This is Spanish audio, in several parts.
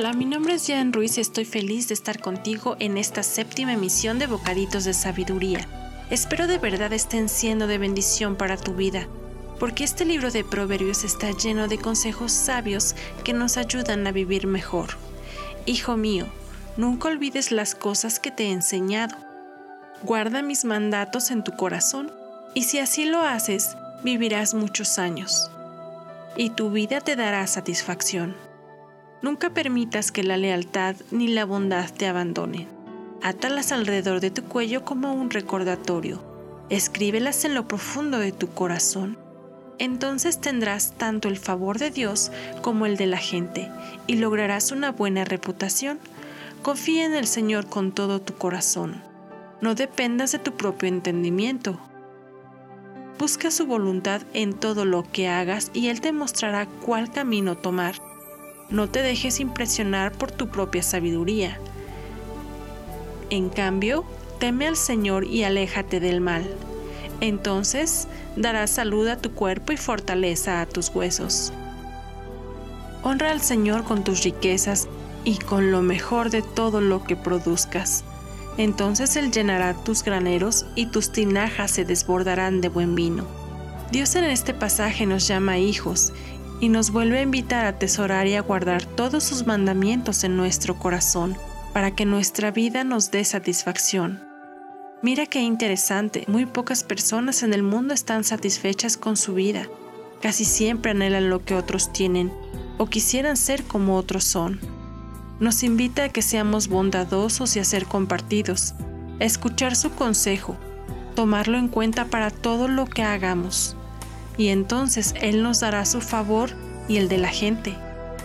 Hola, mi nombre es Jan Ruiz y estoy feliz de estar contigo en esta séptima emisión de Bocaditos de Sabiduría. Espero de verdad estén siendo de bendición para tu vida, porque este libro de proverbios está lleno de consejos sabios que nos ayudan a vivir mejor. Hijo mío, nunca olvides las cosas que te he enseñado. Guarda mis mandatos en tu corazón, y si así lo haces, vivirás muchos años, y tu vida te dará satisfacción. Nunca permitas que la lealtad ni la bondad te abandonen. Átalas alrededor de tu cuello como un recordatorio. Escríbelas en lo profundo de tu corazón entonces tendrás tanto el favor de Dios como el de la gente y lograrás una buena reputación. Confía en el Señor con todo tu corazón. No dependas de tu propio entendimiento. Busca su voluntad en todo lo que hagas y Él te mostrará cuál camino tomar. No te dejes impresionar por tu propia sabiduría. En cambio, teme al Señor y aléjate del mal. Entonces darás salud a tu cuerpo y fortaleza a tus huesos. Honra al Señor con tus riquezas y con lo mejor de todo lo que produzcas. Entonces Él llenará tus graneros y tus tinajas se desbordarán de buen vino. Dios en este pasaje nos llama hijos y nos vuelve a invitar a atesorar y a guardar todos sus mandamientos en nuestro corazón para que nuestra vida nos dé satisfacción. Mira qué interesante, muy pocas personas en el mundo están satisfechas con su vida. Casi siempre anhelan lo que otros tienen o quisieran ser como otros son. Nos invita a que seamos bondadosos y a ser compartidos, a escuchar su consejo, tomarlo en cuenta para todo lo que hagamos. Y entonces Él nos dará su favor y el de la gente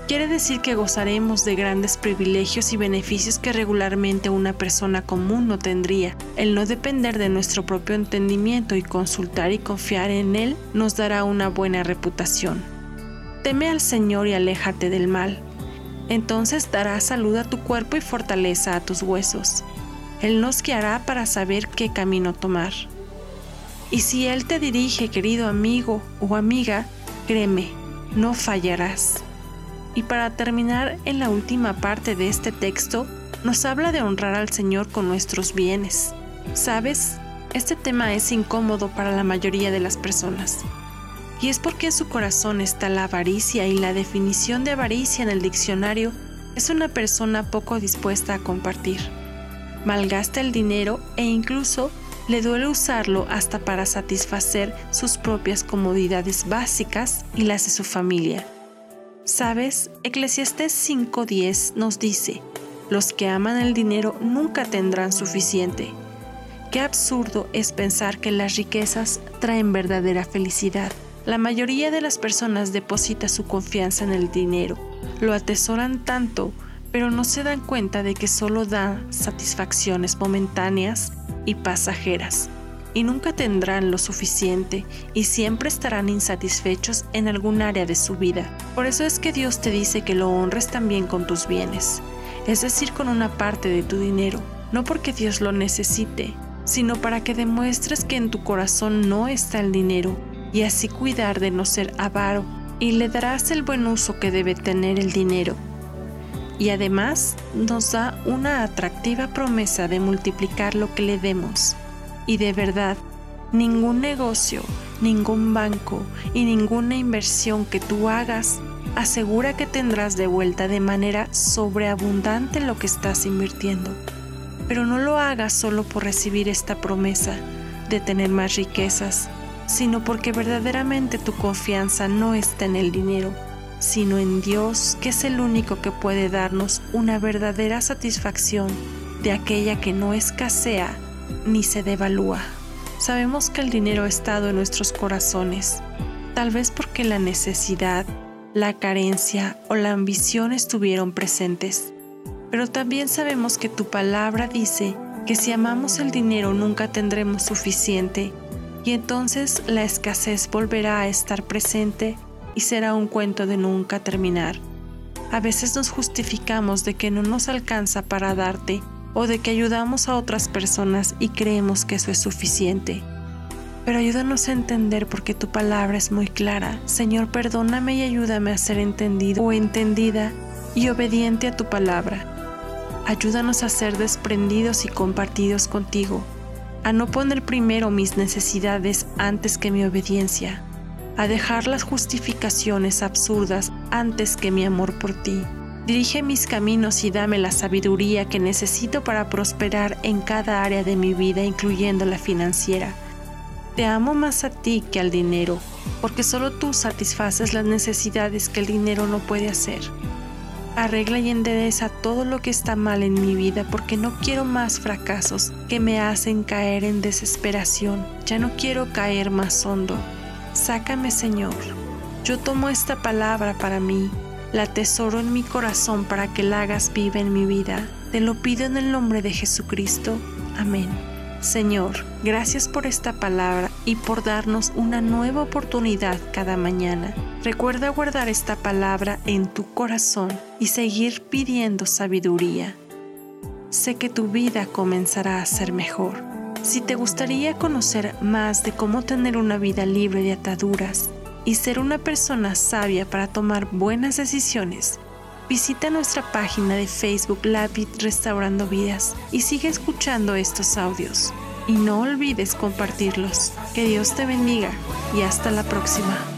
quiere decir que gozaremos de grandes privilegios y beneficios que regularmente una persona común no tendría. El no depender de nuestro propio entendimiento y consultar y confiar en Él nos dará una buena reputación. Teme al Señor y aléjate del mal. Entonces dará salud a tu cuerpo y fortaleza a tus huesos. Él nos guiará para saber qué camino tomar. Y si Él te dirige, querido amigo o amiga, créeme, no fallarás. Y para terminar en la última parte de este texto, nos habla de honrar al Señor con nuestros bienes. ¿Sabes? Este tema es incómodo para la mayoría de las personas. Y es porque en su corazón está la avaricia y la definición de avaricia en el diccionario es una persona poco dispuesta a compartir. Malgasta el dinero e incluso le duele usarlo hasta para satisfacer sus propias comodidades básicas y las de su familia. Sabes, Eclesiastés 5:10 nos dice, los que aman el dinero nunca tendrán suficiente. Qué absurdo es pensar que las riquezas traen verdadera felicidad. La mayoría de las personas deposita su confianza en el dinero, lo atesoran tanto, pero no se dan cuenta de que solo da satisfacciones momentáneas y pasajeras y nunca tendrán lo suficiente y siempre estarán insatisfechos en algún área de su vida. Por eso es que Dios te dice que lo honres también con tus bienes, es decir, con una parte de tu dinero, no porque Dios lo necesite, sino para que demuestres que en tu corazón no está el dinero y así cuidar de no ser avaro y le darás el buen uso que debe tener el dinero. Y además nos da una atractiva promesa de multiplicar lo que le demos. Y de verdad, ningún negocio, ningún banco y ninguna inversión que tú hagas asegura que tendrás de vuelta de manera sobreabundante lo que estás invirtiendo. Pero no lo hagas solo por recibir esta promesa de tener más riquezas, sino porque verdaderamente tu confianza no está en el dinero, sino en Dios, que es el único que puede darnos una verdadera satisfacción de aquella que no escasea ni se devalúa. Sabemos que el dinero ha estado en nuestros corazones, tal vez porque la necesidad, la carencia o la ambición estuvieron presentes. Pero también sabemos que tu palabra dice que si amamos el dinero nunca tendremos suficiente y entonces la escasez volverá a estar presente y será un cuento de nunca terminar. A veces nos justificamos de que no nos alcanza para darte o de que ayudamos a otras personas y creemos que eso es suficiente. Pero ayúdanos a entender porque tu palabra es muy clara. Señor, perdóname y ayúdame a ser entendido o entendida y obediente a tu palabra. Ayúdanos a ser desprendidos y compartidos contigo a no poner primero mis necesidades antes que mi obediencia, a dejar las justificaciones absurdas antes que mi amor por ti. Dirige mis caminos y dame la sabiduría que necesito para prosperar en cada área de mi vida, incluyendo la financiera. Te amo más a ti que al dinero, porque solo tú satisfaces las necesidades que el dinero no puede hacer. Arregla y endereza todo lo que está mal en mi vida porque no quiero más fracasos que me hacen caer en desesperación. Ya no quiero caer más hondo. Sácame, Señor. Yo tomo esta palabra para mí, la tesoro en mi corazón para que la hagas viva en mi vida. Te lo pido en el nombre de Jesucristo. Amén. Señor, gracias por esta palabra y por darnos una nueva oportunidad cada mañana. Recuerda guardar esta palabra en tu corazón y seguir pidiendo sabiduría. Sé que tu vida comenzará a ser mejor. Si te gustaría conocer más de cómo tener una vida libre de ataduras y ser una persona sabia para tomar buenas decisiones, visita nuestra página de Facebook Lapid Restaurando Vidas y sigue escuchando estos audios. Y no olvides compartirlos. Que Dios te bendiga y hasta la próxima.